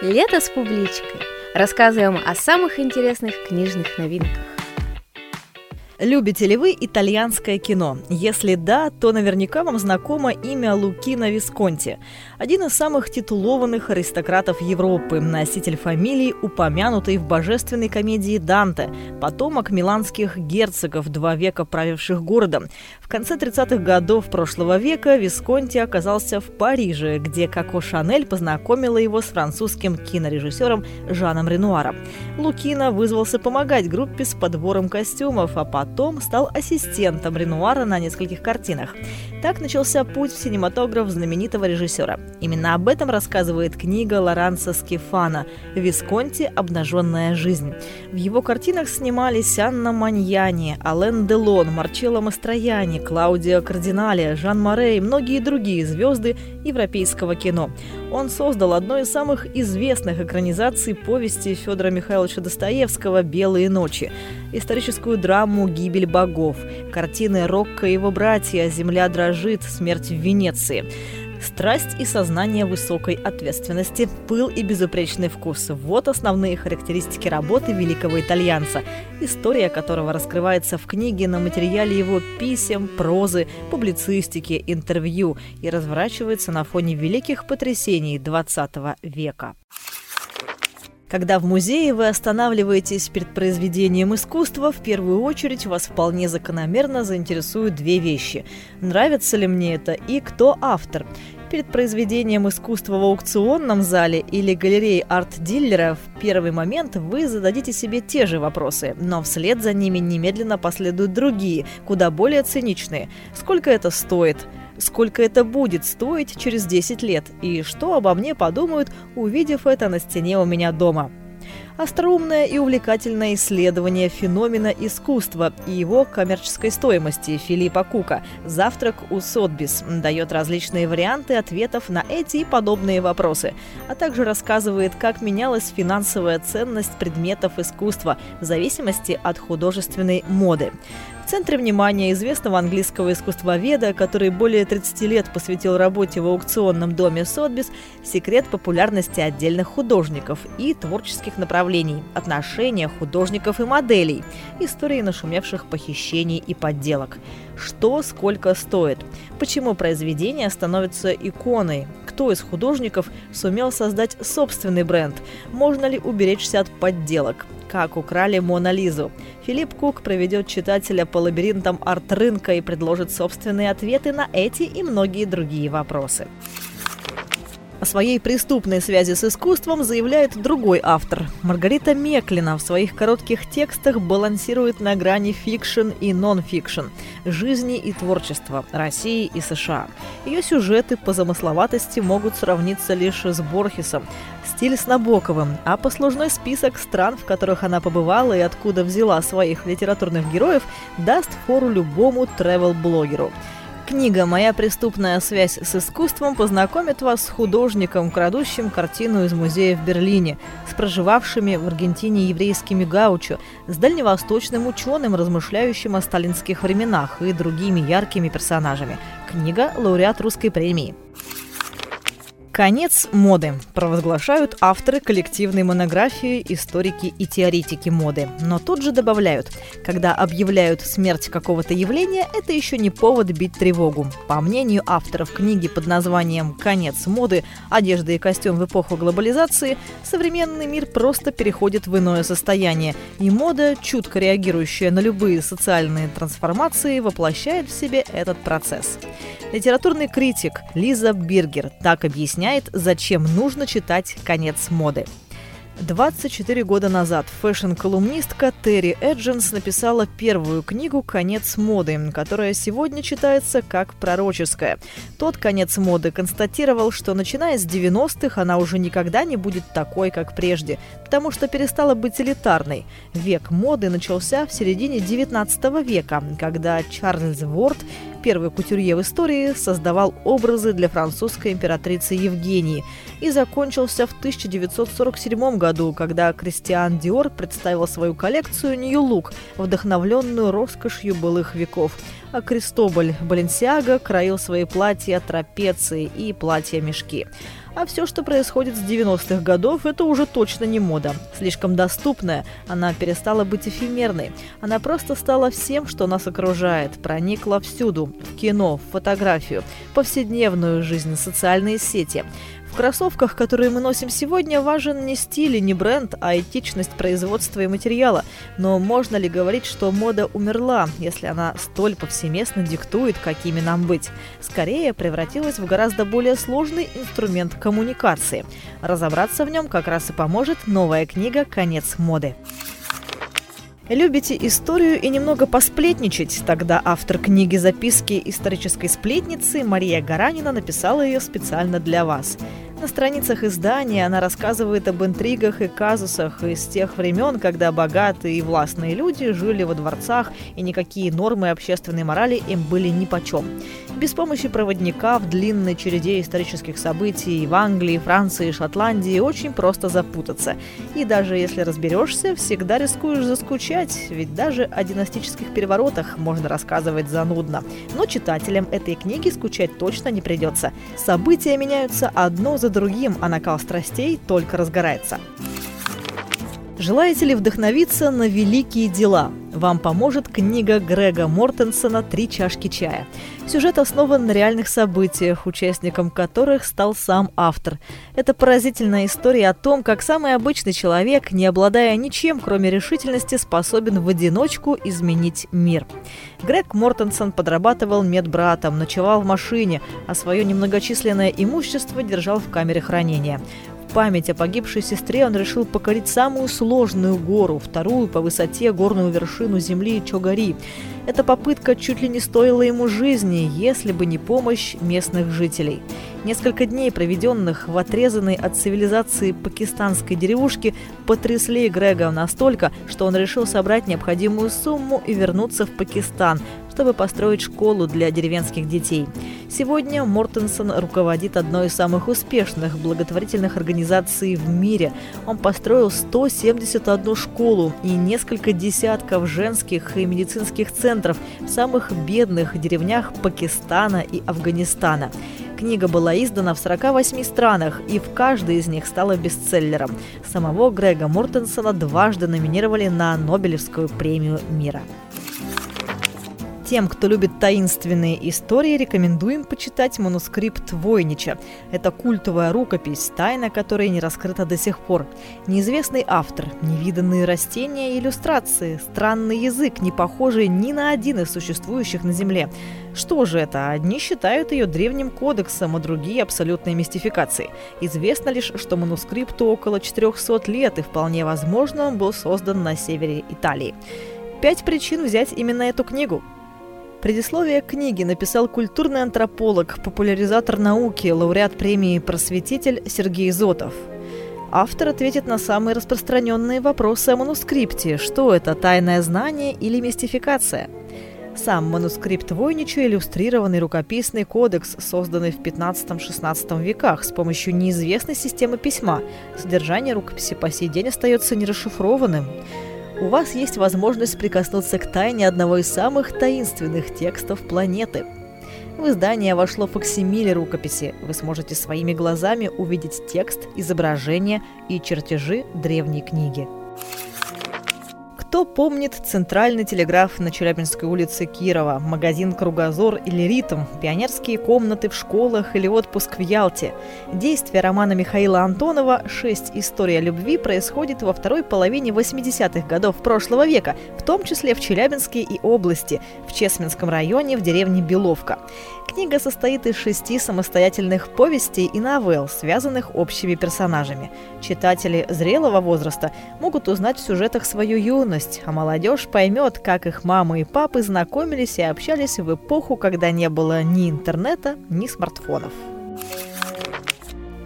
Лето с публичкой. Рассказываем о самых интересных книжных новинках. Любите ли вы итальянское кино? Если да, то наверняка вам знакомо имя Лукино Висконти. Один из самых титулованных аристократов Европы, носитель фамилии, упомянутый в божественной комедии «Данте», потомок миланских герцогов, два века правивших городом. В конце 30-х годов прошлого века Висконти оказался в Париже, где Коко Шанель познакомила его с французским кинорежиссером Жаном Ренуаром. Лукино вызвался помогать группе с подбором костюмов, а потом потом стал ассистентом Ренуара на нескольких картинах. Так начался путь в синематограф знаменитого режиссера. Именно об этом рассказывает книга Лоранса Скефана «Висконти. Обнаженная жизнь». В его картинах снимались Анна Маньяни, Ален Делон, Марчелло Мастрояни, Клаудио Кардинали, Жан Море и многие другие звезды европейского кино. Он создал одну из самых известных экранизаций повести Федора Михайловича Достоевского «Белые ночи», историческую драму «Гибель богов», картины Рокко и его братья «Земля дрожит», «Смерть в Венеции». Страсть и сознание высокой ответственности, пыл и безупречный вкус – вот основные характеристики работы великого итальянца, история которого раскрывается в книге на материале его писем, прозы, публицистики, интервью и разворачивается на фоне великих потрясений XX века. Когда в музее вы останавливаетесь перед произведением искусства, в первую очередь вас вполне закономерно заинтересуют две вещи. Нравится ли мне это и кто автор? Перед произведением искусства в аукционном зале или галерее арт-дилера в первый момент вы зададите себе те же вопросы, но вслед за ними немедленно последуют другие, куда более циничные. Сколько это стоит? Сколько это будет стоить через 10 лет и что обо мне подумают, увидев это на стене у меня дома. Остроумное и увлекательное исследование феномена искусства и его коммерческой стоимости Филиппа Кука «Завтрак у Сотбис» дает различные варианты ответов на эти и подобные вопросы, а также рассказывает, как менялась финансовая ценность предметов искусства в зависимости от художественной моды. Центре внимания известного английского искусствоведа, который более 30 лет посвятил работе в аукционном доме Сотбис, секрет популярности отдельных художников и творческих направлений, отношения художников и моделей, истории нашумевших похищений и подделок. Что сколько стоит? Почему произведение становится иконой? Кто из художников сумел создать собственный бренд? Можно ли уберечься от подделок? Как украли Мона Лизу. Филипп Кук проведет читателя по лабиринтам арт-рынка и предложит собственные ответы на эти и многие другие вопросы. О своей преступной связи с искусством заявляет другой автор. Маргарита Меклина в своих коротких текстах балансирует на грани фикшн и нон-фикшн, жизни и творчества, России и США. Ее сюжеты по замысловатости могут сравниться лишь с Борхесом, стиль с Набоковым, а послужной список стран, в которых она побывала и откуда взяла своих литературных героев, даст фору любому travel-блогеру. Книга «Моя преступная связь с искусством» познакомит вас с художником, крадущим картину из музея в Берлине, с проживавшими в Аргентине еврейскими гаучо, с дальневосточным ученым, размышляющим о сталинских временах и другими яркими персонажами. Книга – лауреат русской премии. Конец моды провозглашают авторы коллективной монографии, историки и теоретики моды. Но тут же добавляют, когда объявляют смерть какого-то явления, это еще не повод бить тревогу. По мнению авторов книги под названием «Конец моды. Одежда и костюм в эпоху глобализации», современный мир просто переходит в иное состояние, и мода, чутко реагирующая на любые социальные трансформации, воплощает в себе этот процесс. Литературный критик Лиза Биргер так объясняет, зачем нужно читать «Конец моды». 24 года назад fashion-колумнистка Тери Эйджинс написала первую книгу «Конец моды», которая сегодня читается как пророческая. Тот конец моды констатировал, что начиная с 90-х она уже никогда не будет такой, как прежде, потому что перестала быть элитарной. Век моды начался в середине 19 века, когда Чарльз Ворт первый кутюрье в истории, создавал образы для французской императрицы Евгении и закончился в 1947 году, когда Кристиан Диор представил свою коллекцию New Look, вдохновленную роскошью былых веков. А Кристобаль Баленсиага краил свои платья трапеции и платья-мешки. А все, что происходит с 90-х годов, это уже точно не мода. Слишком доступная, она перестала быть эфемерной. Она просто стала всем, что нас окружает, проникла всюду. В кино, в фотографию, повседневную жизнь, социальные сети. В кроссовках, которые мы носим сегодня, важен не стиль и не бренд, а этичность производства и материала. Но можно ли говорить, что мода умерла, если она столь повсеместно диктует, какими нам быть? Скорее, превратилась в гораздо более сложный инструмент коммуникации. Разобраться в нем как раз и поможет новая книга «Конец моды». Любите историю и немного посплетничать? Тогда автор книги «Записки исторической сплетницы» Мария Гаранина написала ее специально для вас – на страницах издания она рассказывает об интригах и казусах из тех времен, когда богатые и властные люди жили во дворцах, и никакие нормы общественной морали им были нипочем. Без помощи проводника в длинной череде исторических событий в Англии, Франции, Шотландии очень просто запутаться. И даже если разберешься, всегда рискуешь заскучать, ведь даже о династических переворотах можно рассказывать занудно. Но читателям этой книги скучать точно не придется. События меняются одно за за другим, а накал страстей только разгорается. Желаете ли вдохновиться на великие дела? Вам поможет книга Грега Мортенсона «Три чашки чая». Сюжет основан на реальных событиях, участником которых стал сам автор. Это поразительная история о том, как самый обычный человек, не обладая ничем, кроме решительности, способен в одиночку изменить мир. Грег Мортенсон подрабатывал медбратом, ночевал в машине, а свое немногочисленное имущество держал в камере хранения память о погибшей сестре он решил покорить самую сложную гору, вторую по высоте горную вершину земли Чогари. Эта попытка чуть ли не стоила ему жизни, если бы не помощь местных жителей. Несколько дней, проведенных в отрезанной от цивилизации пакистанской деревушке, потрясли Грега настолько, что он решил собрать необходимую сумму и вернуться в Пакистан, чтобы построить школу для деревенских детей. Сегодня Мортенсон руководит одной из самых успешных благотворительных организаций в мире. Он построил 171 школу и несколько десятков женских и медицинских центров в самых бедных деревнях Пакистана и Афганистана. Книга была издана в 48 странах, и в каждой из них стала бестселлером. Самого Грега Мортенсона дважды номинировали на Нобелевскую премию мира. Тем, кто любит таинственные истории, рекомендуем почитать манускрипт Войнича. Это культовая рукопись, тайна которой не раскрыта до сих пор. Неизвестный автор, невиданные растения и иллюстрации, странный язык, не похожий ни на один из существующих на Земле. Что же это? Одни считают ее древним кодексом, а другие – абсолютной мистификацией. Известно лишь, что манускрипту около 400 лет, и вполне возможно, он был создан на севере Италии. Пять причин взять именно эту книгу – Предисловие книги написал культурный антрополог, популяризатор науки, лауреат премии «Просветитель» Сергей Зотов. Автор ответит на самые распространенные вопросы о манускрипте. Что это, тайное знание или мистификация? Сам манускрипт Войнича – иллюстрированный рукописный кодекс, созданный в 15-16 веках с помощью неизвестной системы письма. Содержание рукописи по сей день остается нерасшифрованным у вас есть возможность прикоснуться к тайне одного из самых таинственных текстов планеты. В издание вошло факсимиле рукописи. Вы сможете своими глазами увидеть текст, изображение и чертежи древней книги. Кто помнит центральный телеграф на Челябинской улице Кирова, магазин «Кругозор» или «Ритм», пионерские комнаты в школах или отпуск в Ялте? Действие романа Михаила Антонова «Шесть. История любви» происходит во второй половине 80-х годов прошлого века, в том числе в Челябинске и области, в Чесменском районе, в деревне Беловка. Книга состоит из шести самостоятельных повестей и новелл, связанных общими персонажами. Читатели зрелого возраста могут узнать в сюжетах свою юность, а молодежь поймет, как их мамы и папы знакомились и общались в эпоху, когда не было ни интернета, ни смартфонов.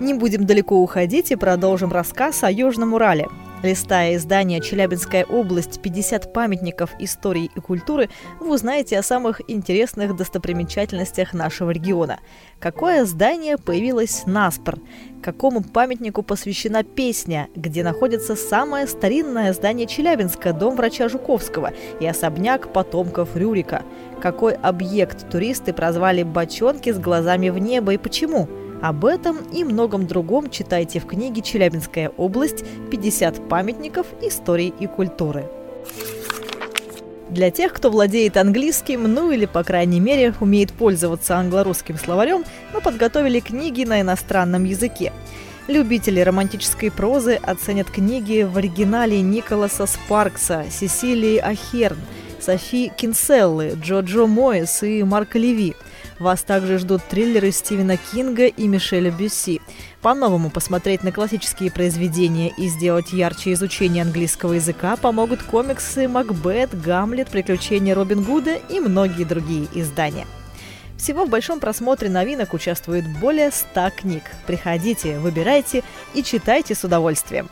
Не будем далеко уходить и продолжим рассказ о Южном Урале – Листая издание «Челябинская область. 50 памятников истории и культуры», вы узнаете о самых интересных достопримечательностях нашего региона. Какое здание появилось наспор? Какому памятнику посвящена песня, где находится самое старинное здание Челябинска, дом врача Жуковского и особняк потомков Рюрика? Какой объект туристы прозвали «бочонки с глазами в небо» и почему? Об этом и многом другом читайте в книге «Челябинская область. 50 памятников истории и культуры». Для тех, кто владеет английским, ну или, по крайней мере, умеет пользоваться англо-русским словарем, мы подготовили книги на иностранном языке. Любители романтической прозы оценят книги в оригинале Николаса Спаркса, Сесилии Ахерн, Софи Кинселлы, Джоджо Моэс и Марка Леви – вас также ждут триллеры Стивена Кинга и Мишеля Бюсси. По-новому посмотреть на классические произведения и сделать ярче изучение английского языка помогут комиксы «Макбет», «Гамлет», «Приключения Робин Гуда» и многие другие издания. Всего в большом просмотре новинок участвует более 100 книг. Приходите, выбирайте и читайте с удовольствием.